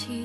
起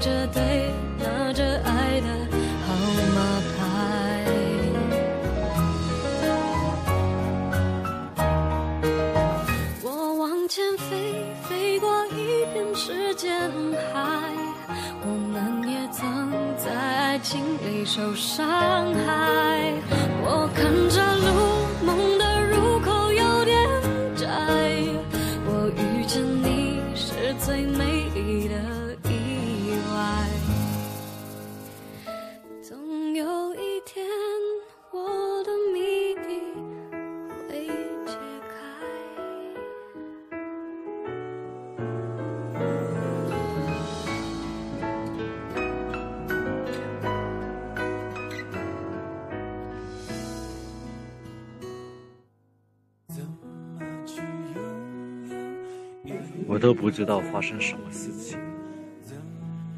着对拿着爱的号码牌。我往前飞，飞过一片时间海。我们也曾在爱情里受伤害。都不知道发生什么事情。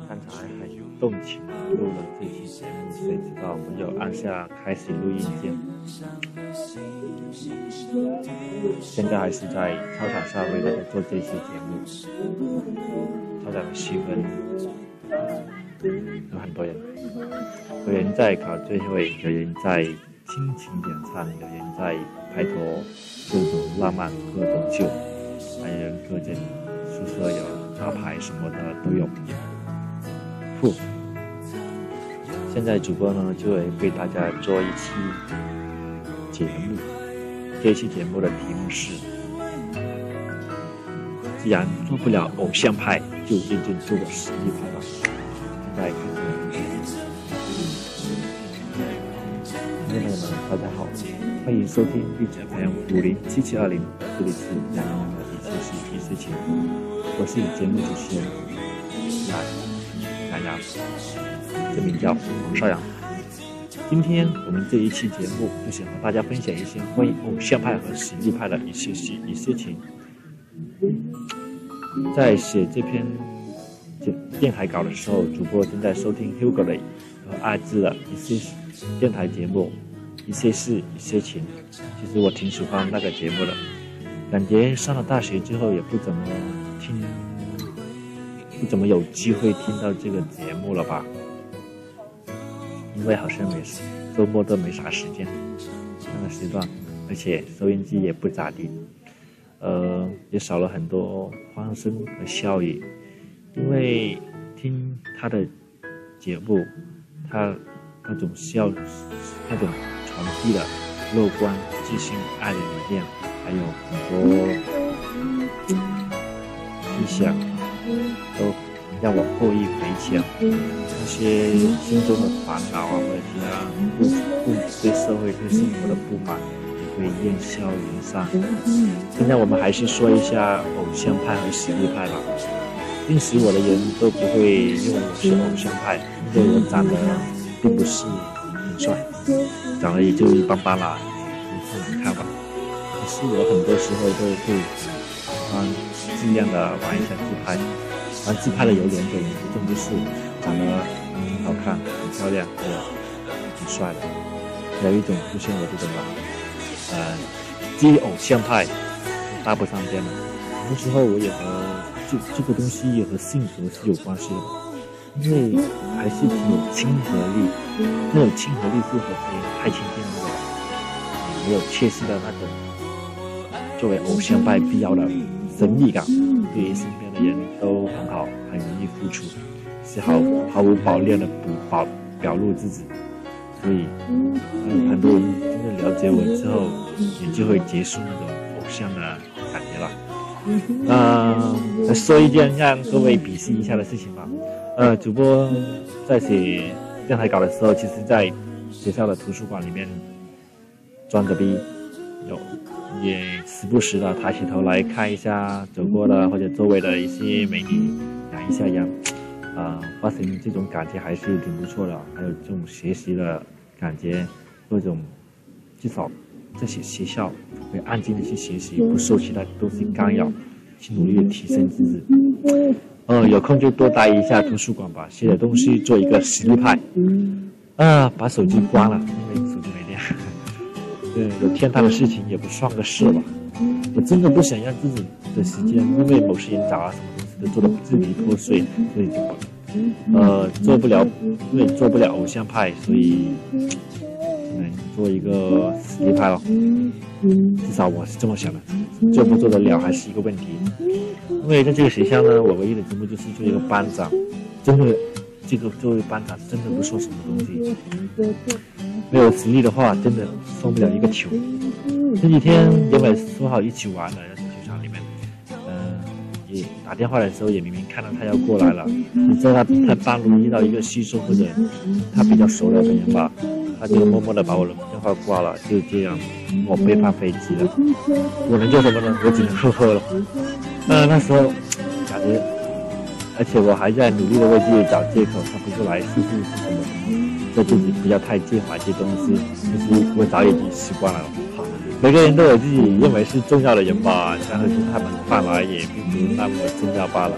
刚才很动情录了这期节目，谁知道没有按下开始录音键。现在还是在操场上为大家做这期节目。操场的气氛有很多人，有人在考最后，有人在亲情点餐，有人在拍拖，各种浪漫，各种秀。还有人各种宿舍有打牌什么的都有。呼，现在主播呢就会为大家做一期节目，这期节目的题目是：既然做不了偶像派，就认真做个实力派吧。现在开始。听众朋友们，大家好，欢迎收听荔枝 FM 五零七七二零，这里是杨洋事一切情，我是节目主持人杨杨洋，这名叫王少阳。今天我们这一期节目就想和大家分享一些关于偶像派和实力派的一些事一些情。在写这篇电电台稿的时候，主播正在收听 Hugo 的和阿志的一些电台节目，一些事一些情。其实我挺喜欢那个节目的，感觉上了大学之后也不怎么听，不怎么有机会听到这个节目了吧？因为好像每次周末都没啥时间，那个时段，而且收音机也不咋地，呃，也少了很多欢声和笑语。因为听他的节目，他那种笑，那种传递的乐观、自信、爱的力量，还有很多思想，都让我获益匪浅。那些心中的烦恼啊，或者其他不不对社会、对生活的不满，也会烟消云散。现在我们还是说一下偶像派和实力派吧。认识我的人都不会认为我是偶像派，因为我长得并不是很帅，长得也就一般般啦，不难看吧。可是我很多时候都会喜欢尽量的玩一下自拍，玩自拍的有两种，一种就是长得很好看、很漂亮或者很帅的，还有一种就像我这种吧，呃，基于偶像派，搭不上边的。很多时候我也和。这这个东西也和性格是有关系的，因为还是挺有亲和力，那种亲和力是和别人太亲近了，没有切实的那种作为偶像派必要的神秘感，对于身边的人都很好，很容易付出，是毫毫无保留的不保表露自己，所以很多人真的了解我之后，也就会结束那种偶像的感觉了。嗯，说一件让各位鄙视一下的事情吧。呃，主播在写电台稿的时候，其实，在学校的图书馆里面装着逼，有也时不时的抬起头来看一下走过的或者周围的一些美女，养一下羊。啊，发现这种感觉还是挺不错的。还有这种学习的感觉，各种至少。在学学校会安静的去学习，不受其他东西干扰，去努力的提升自己。呃，有空就多待一下图书馆吧，写点东西，做一个实力派。啊，把手机关了，因为手机没电。对，有天大的事情也不算个事吧。我真的不想让自己的时间因为某些人找啊什么东西都做的支离破碎，所以就呃做不了，因为做不了偶像派，所以能。做一个实力派了，至少我是这么想的，做不做得了还是一个问题。因为在这个学校呢，我唯一的职务就是做一个班长，真的，这个作为班长真的不说什么东西，没有实力的话，真的送不了一个球。这几天原本说好一起玩的，在球场里面，嗯，也打电话的时候也明明看到他要过来了，你知道他他半路遇到一个稀疏或者他比较熟的人吧。他就默默的把我的电话挂了，就这样，我背叛飞机了。我能做什么呢？我只能呵呵了。呃，那时候感觉，而且我还在努力的为自己找借口，他不过来试试是什么什么，说自己不要太介怀这东西。其实我早已经习惯了。好，每个人都有自己认为是重要的人吧，然后是他们看来也并不那么重要罢了。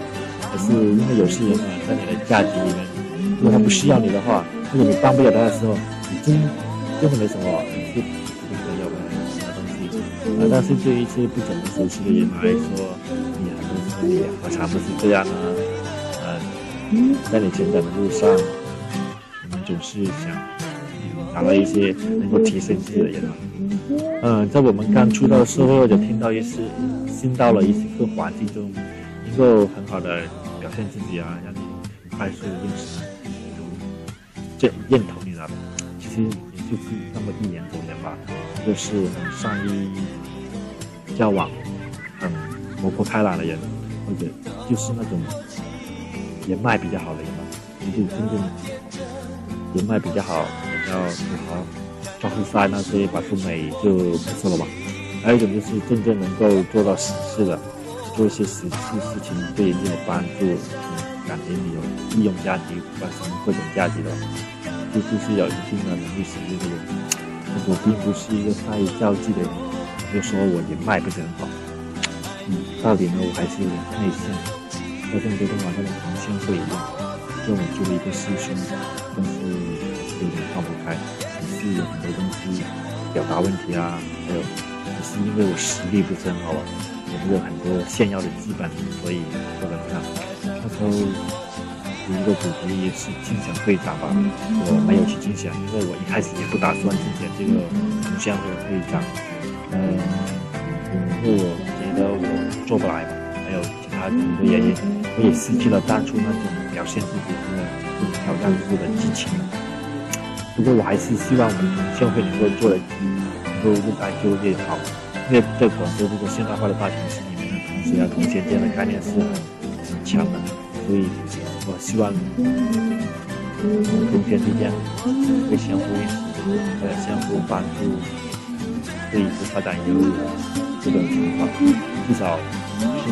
可是因为有些人呢，在你的价值里面，如果他不需要你的话，或者你帮不了他的时候，真真的没什么，是不可有的什么东西啊。但是对于一些不怎么熟悉的人来说，你很多时候也何尝不是这样呢？嗯，在你成长的路上，总是想找到一些能够提升自己的人。嗯，在我们刚出道社会或者听到一些新到了一些个环境中，能够很好的表现自己啊，让你快速认识，这认同你了。其实也就是那么一两种人吧，就是很善于交往、很活泼开朗的人，或者就是那种人脉比较好的人吧。就真正人脉比较好、比较土豪、招呼帅那些白富美就不错了吧。还有一种就是真正能够做到实事的，做一些实事事情对人家有帮助，感觉你有利用价值、产生各种价值的。就是有一定的能力实力的人，我并不是一个善于交际的人，就说我人脉不是很好。嗯，到底呢，我还是有点内向，和这么多天晚上的同乡会一样，跟我做了一个师兄，但是还是有点放不开，也是有很多东西表达问题啊，还有也是因为我实力不是很好啊，也没有很多炫耀的基本，所以做不上。那时候。一个主题是竞选会长吧，我没有去竞选，因为我一开始也不打算竞选这个同乡会会长，嗯，因为我觉得我做不来吧，还有很多原因，我也失去了当初那种表现自己的、挑战自己的激情。不过我还是希望我们同乡会能够做的，能够越爱就越好。因为在广州这个现代化的大城市里面呢，同学啊、同学间的概念是很强的，所以我希望同学之间会相互认识，呃，相互帮助，对以后发展有这种情况，至少是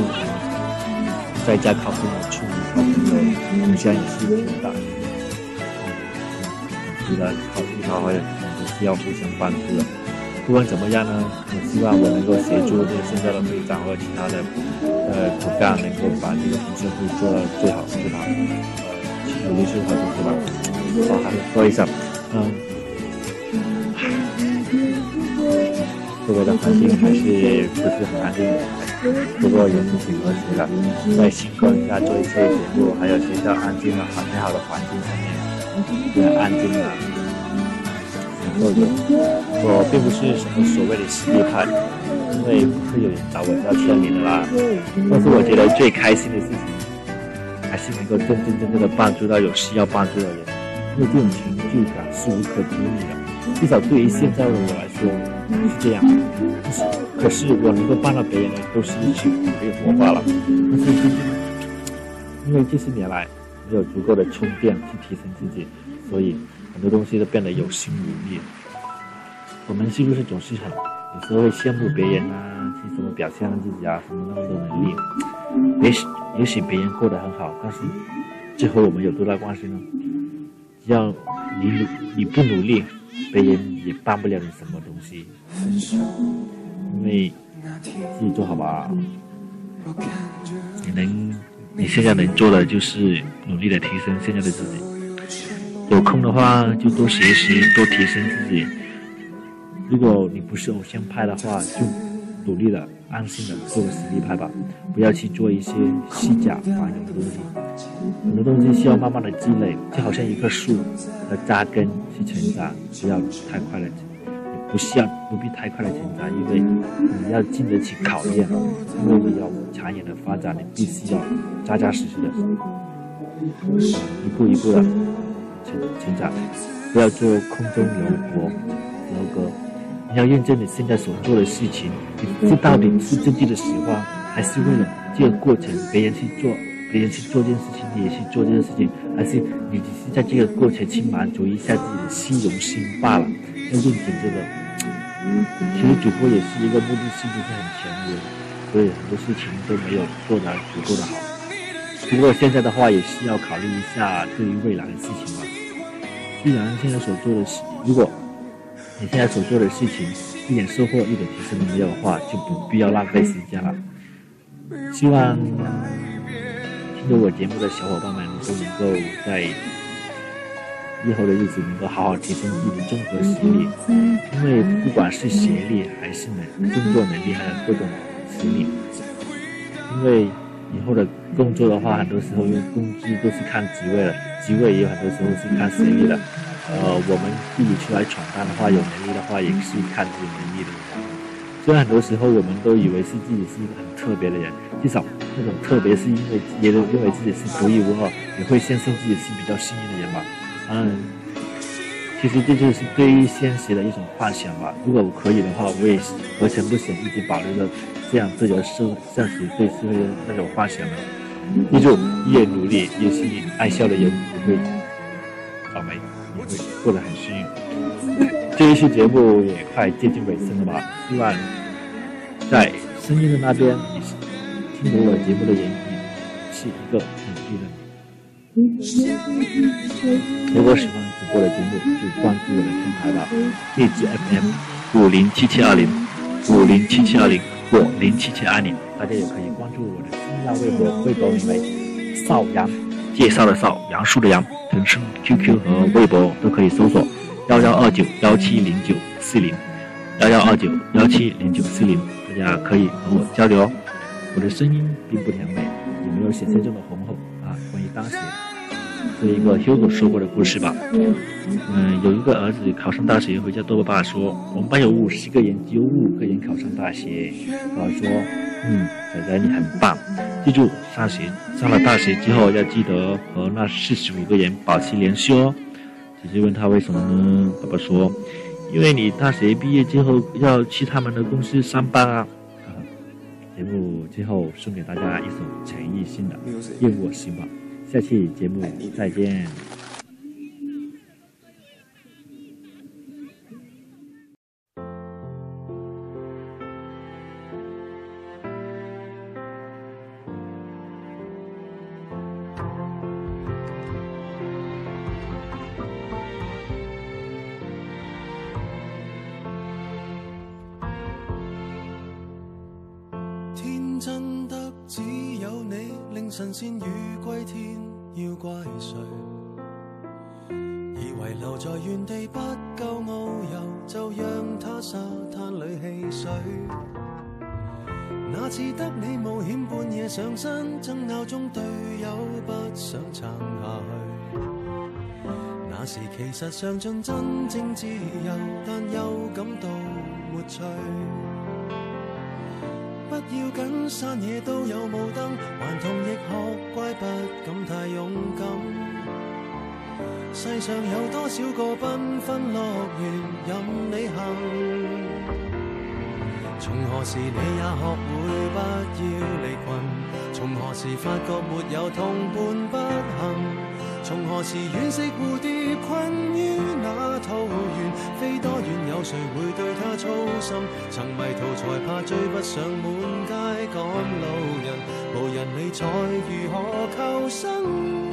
在家考公的出门考公的影响也是挺大的。值得考虑的话，也是要互相帮助的。不管怎么样呢，我希望我能够协助这个现在的会长和其他的呃骨干，能够把这个同学会做到最好最好，呃，努力最好的对吧？好，还说一下，嗯，周围的环境还是不是很安静的，不过也是挺和谐的，在星光下做一些节目，还有学校安静的、很美好的环境下面，很安静的。我并不是什么所谓的实力派，因为不会有人找我要签名的啦。但是我觉得最开心的事情，还是能够真真正正的帮助到有需要帮助的人，因为这种成就感是无可比拟的。至少对于现在的我来说是这样。可是我能够帮到别人的，都是一群努力活罢了。但是真正，因为这些年来没有足够的充电去提升自己，所以。很多东西都变得有心无力。我们是不是总是很有时候会羡慕别人啊，去怎么表现自己啊，什么那么多能力？也许也许别人过得很好，但是这和我们有多大关系呢？只要你努你不努力，别人也帮不了你什么东西。因为自己做好吧，你能你现在能做的就是努力的提升现在的自己。有空的话就多学习，多提升自己。如果你不是偶像派的话，就努力的、安心的做个实力派吧，不要去做一些虚假繁荣的东西。很多东西需要慢慢的积累，就好像一棵树要扎根去成长，不要太快的，不需要不必太快的成长，因为你要经得起考验，因为你要长远的发展，你必须要扎扎实实的，一步一步的。成成长，不要做空中楼阁，楼阁。你要认真你现在所做的事情，你这到底是自己的喜欢，还是为了这个过程别人去做，别人去做这件事情，你也去做这件事情，还是你只是在这个过程去满足一下自己的虚荣心罢了？要认准这个。其实主播也是一个目的性不是很强的人，所以很多事情都没有做得足够的好。不过现在的话，也需要考虑一下对于未来的事情嘛。既然现在所做的事，如果你现在所做的事情一点收获、一点提升都没有的话，就不必要浪费时间了。希望听着我节目的小伙伴们都能够在以后的日子能够好好提升自己的综合实力，因为不管是学历还是能工作能力，还有各种实力，因为。以后的工作的话，很多时候因为工资都是看职位的，职位也有很多时候是看实力的。呃，我们自己出来闯荡的话，有能力的话也是看自己能力的。虽然很多时候我们都以为是自己是一个很特别的人，至少那种特别是因为也都认为自己是独一无二，也会相信自己是比较幸运的人嘛。嗯，其实这就是对于现实的一种幻想吧。如果我可以的话，我也何曾不想一直保留着。这样，这就是现实对社会的那种幻想呢。记住，越努力，越是爱笑的人不会倒霉，也会过得很幸运。这一期节目也快接近尾声了吧？希望在声音的那边，你听懂我节目的人，也是一个。如果喜欢主播的节目，就关注我的平台吧，荔枝 FM 五零七七二零五零七七二零。或零七七二零，大家也可以关注我的新浪微博，微博名为邵阳，介绍的邵，杨树的杨，腾讯 QQ 和微博都可以搜索幺幺二九幺七零九四零，幺幺二九幺七零九四零，大家可以和我交流哦。我的声音并不甜美，也没有想象中的浑厚。当时。是一个 Hugo 说过的故事吧。嗯，有一个儿子考上大学，回家对我爸说：“我们班有五十个人，只有五个人考上大学。”爸爸说：“嗯，仔仔你很棒，记住上学上了大学之后要记得和那四十五个人保持联系哦。”姐姐问他为什么呢？爸爸说：“因为你大学毕业之后要去他们的公司上班啊。啊，节目最后送给大家一首陈奕迅的《愿我行吧》，下期节目再见。神仙鱼归天，要怪谁？以为留在原地不够遨游，就让他沙滩里戏水。那次得你冒险半夜上山，争拗中队友不想撑下去。那时其实尝尽真正自由，但又感到没趣。不要紧，山野都有雾灯，世上有多少个缤纷乐园任你行？从何时你也学会不要离群？从何时发觉没有同伴不行？从何时惋惜蝴蝶困于那桃源？飞多远有谁会对它操心？曾迷途才怕追不上满街赶路人，无人理睬如何求生？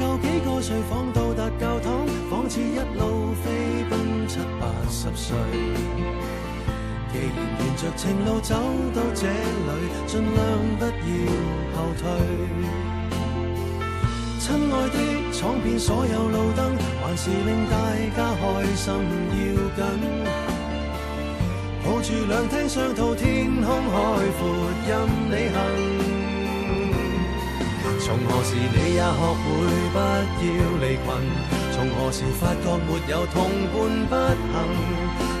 够几个睡房到达教堂，仿似一路飞奔七八十岁。既然沿着情路走到这里，尽量不要后退。亲爱的，闯遍所有路灯，还是令大家开心要紧。抱住两厅双套，天空海阔，任你行。从何时你也学会不要离群？从何时发觉没有同伴不行？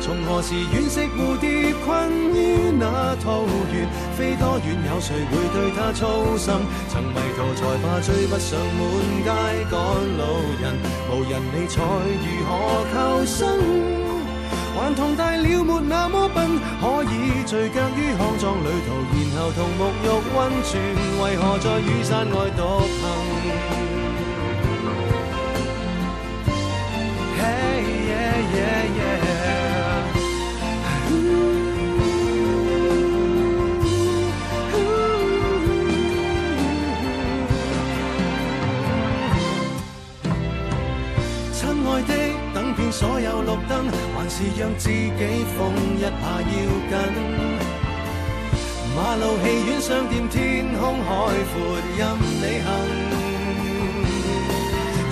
从何时惋惜蝴蝶困于那桃源？飞多远有谁会对它操心？曾迷途才怕追不上满街赶路人，无人理睬如何求生？还同大了没那么笨，可以聚脚于康庄旅途，然后同沐浴温泉，为何在雨伞外独行？所有绿灯，还是让自己疯一下要紧。马路、戏院、商店，天空海阔，任你行。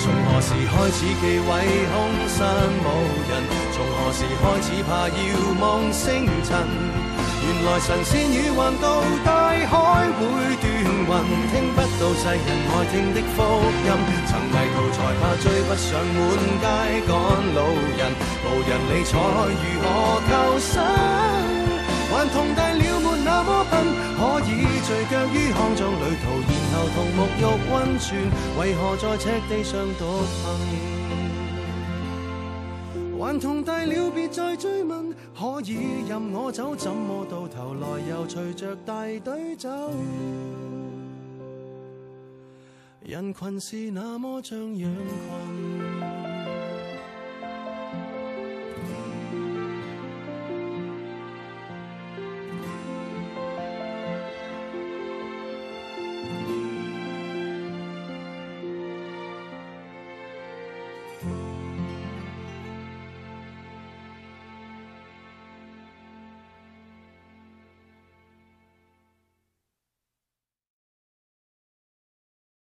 从何时开始忌讳空山无人？从何时开始怕遥望星尘？原来神仙鱼横渡大海会断云，听不到世人爱听的福音。曾迷途才怕追不上满街赶路人，无人理睬如何求生？还同大了没那么笨，可以聚脚于康庄旅途，然后同沐浴温泉，为何在赤地上独行？还同大了别再追问，可以任我走，怎么到头来又随着大队走？人群是那么像羊群。